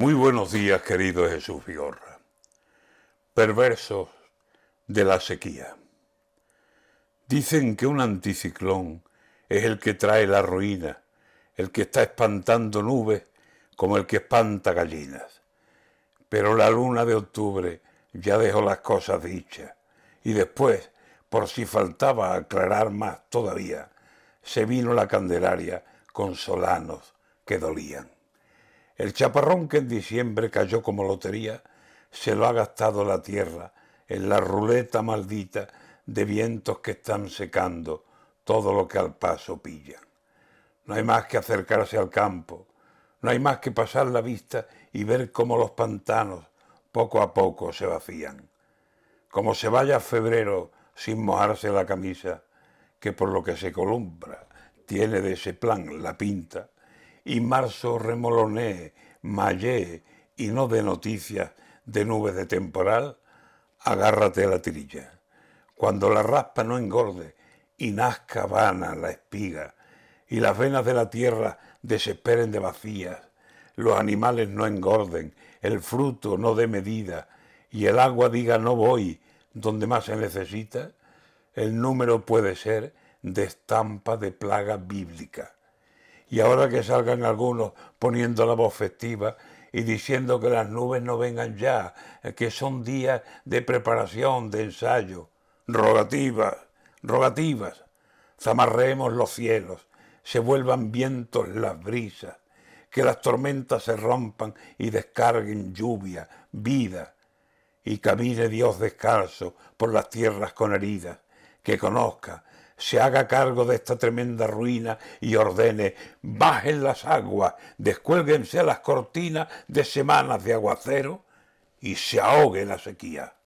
Muy buenos días, querido Jesús Vigorra. Perversos de la sequía. Dicen que un anticiclón es el que trae la ruina, el que está espantando nubes como el que espanta gallinas. Pero la luna de octubre ya dejó las cosas dichas y después, por si faltaba aclarar más todavía, se vino la Candelaria con solanos que dolían. El chaparrón que en diciembre cayó como lotería se lo ha gastado la tierra en la ruleta maldita de vientos que están secando todo lo que al paso pillan. No hay más que acercarse al campo, no hay más que pasar la vista y ver cómo los pantanos poco a poco se vacían. Como se vaya febrero sin mojarse la camisa, que por lo que se columbra tiene de ese plan la pinta, y marzo remolonee, mayee y no de noticias de nubes de temporal, agárrate a la tirilla. Cuando la raspa no engorde y nazca vana la espiga, y las venas de la tierra desesperen de vacías, los animales no engorden, el fruto no dé medida, y el agua diga no voy donde más se necesita, el número puede ser de estampa de plaga bíblica y ahora que salgan algunos poniendo la voz festiva y diciendo que las nubes no vengan ya, que son días de preparación, de ensayo, rogativas, rogativas, zamarremos los cielos, se vuelvan vientos las brisas, que las tormentas se rompan y descarguen lluvia, vida, y camine Dios descalzo por las tierras con heridas, que conozca se haga cargo de esta tremenda ruina y ordene, bajen las aguas, descuélguense las cortinas de semanas de aguacero y se ahogue la sequía.